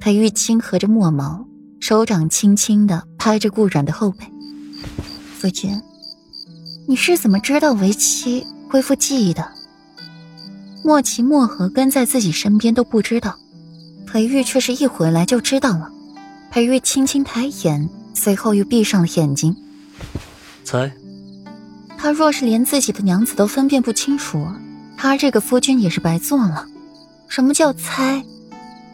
裴玉轻合着墨毛，手掌轻轻的拍着顾软的后背。夫君，你是怎么知道为妻恢复记忆的？莫奇、莫和跟在自己身边都不知道，裴玉却是一回来就知道了。裴玉轻轻抬眼，随后又闭上了眼睛。猜。他若是连自己的娘子都分辨不清楚，他这个夫君也是白做了。什么叫猜？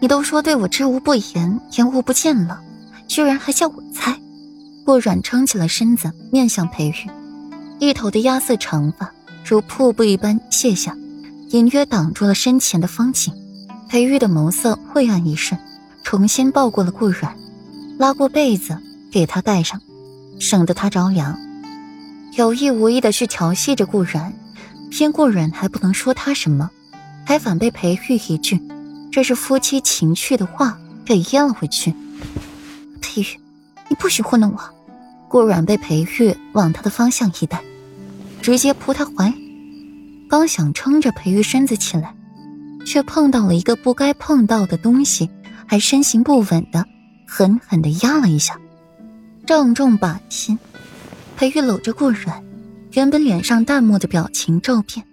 你都说对我知无不言，言无不尽了，居然还叫我猜？顾软撑起了身子，面向裴玉，一头的压色长发如瀑布一般泻下，隐约挡住了身前的风景。裴玉的眸色晦暗一瞬，重新抱过了顾软，拉过被子给他盖上，省得他着凉。有意无意的去调戏着顾然，偏顾然还不能说他什么，还反被裴玉一句“这是夫妻情趣”的话给咽了回去。裴玉，你不许糊弄我！顾软被裴玉往他的方向一带，直接扑他怀，刚想撑着裴玉身子起来，却碰到了一个不该碰到的东西，还身形不稳的狠狠的压了一下，正中靶心。裴玉搂着顾软，原本脸上淡漠的表情骤变，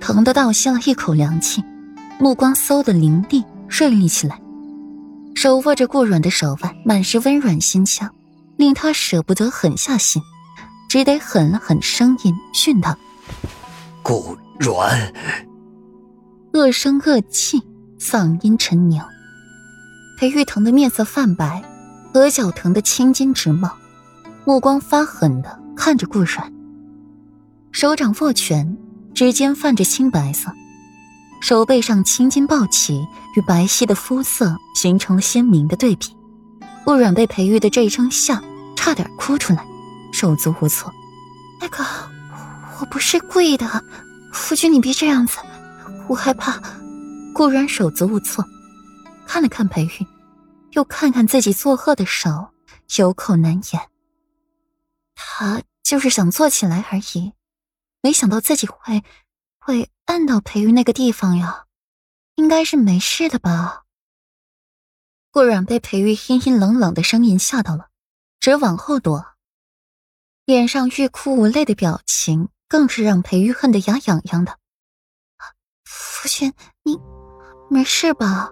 疼得倒吸了一口凉气，目光嗖的凌厉锐利起来，手握着顾软的手腕，满是温软馨香，令他舍不得狠下心，只得狠了狠声音训道：“顾软。”恶声恶气，嗓音沉凝。裴玉腾的面色泛白，额角疼得青筋直冒，目光发狠的。看着顾软，手掌握拳，指尖泛着青白色，手背上青筋暴起，与白皙的肤色形成了鲜明的对比。顾软被裴玉的这一声吓，差点哭出来，手足无措。那个，我不是故意的，夫君你别这样子，我害怕。顾软手足无措，看了看裴玉，又看看自己作恶的手，有口难言。他就是想坐起来而已，没想到自己会会按到裴玉那个地方呀，应该是没事的吧。顾软被裴玉阴阴冷冷的声音吓到了，直往后躲，脸上欲哭无泪的表情更是让裴玉恨得牙痒痒的。夫君，你没事吧？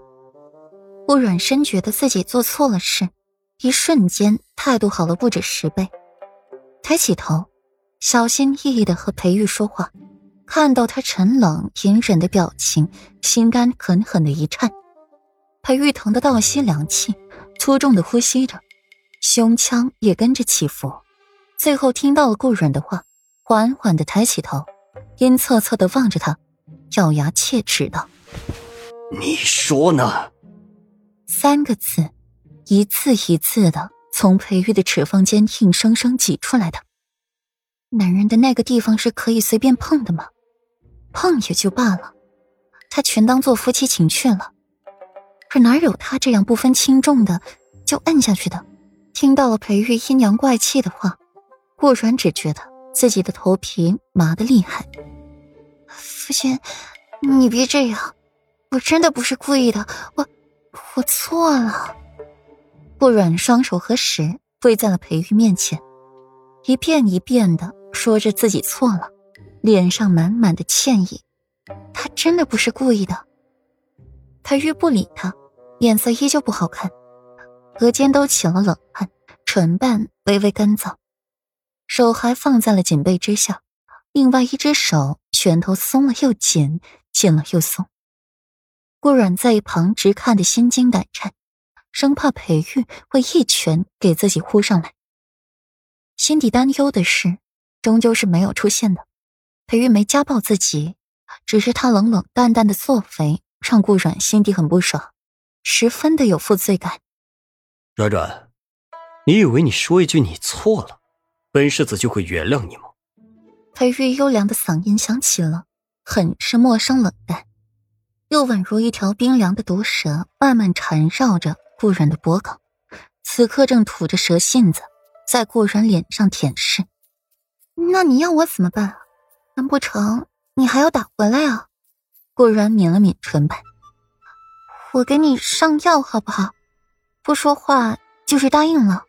顾软深觉得自己做错了事，一瞬间态度好了不止十倍。抬起头，小心翼翼的和裴玉说话，看到他沉冷隐忍的表情，心肝狠狠的一颤。裴玉疼得倒吸凉气，粗重的呼吸着，胸腔也跟着起伏。最后听到了顾软的话，缓缓的抬起头，阴恻恻的望着他，咬牙切齿道：“你说呢？”三个字，一次一次的。从裴玉的齿缝间硬生生挤出来的，男人的那个地方是可以随便碰的吗？碰也就罢了，他全当做夫妻情趣了。可哪有他这样不分轻重的就摁下去的？听到了裴玉阴阳怪气的话，顾软只觉得自己的头皮麻的厉害。夫君，你别这样，我真的不是故意的，我我错了。顾软双手合十，跪在了裴玉面前，一遍一遍的说着自己错了，脸上满满的歉意。他真的不是故意的。裴玉不理他，脸色依旧不好看，额间都起了冷汗，唇瓣微微干燥，手还放在了锦被之下，另外一只手拳头松了又紧，紧了又松。顾软在一旁直看得心惊胆颤。生怕裴玉会一拳给自己呼上来，心底担忧的事终究是没有出现的。裴玉没家暴自己，只是他冷冷淡淡的作为让顾软心底很不爽，十分的有负罪感。软软，你以为你说一句你错了，本世子就会原谅你吗？裴玉优良的嗓音响起了，很是陌生冷淡，又宛如一条冰凉的毒蛇，慢慢缠绕着。顾然的脖颈，此刻正吐着蛇信子，在顾然脸上舔舐。那你要我怎么办？难不成你还要打回来啊？顾然抿了抿唇瓣，我给你上药好不好？不说话就是答应了。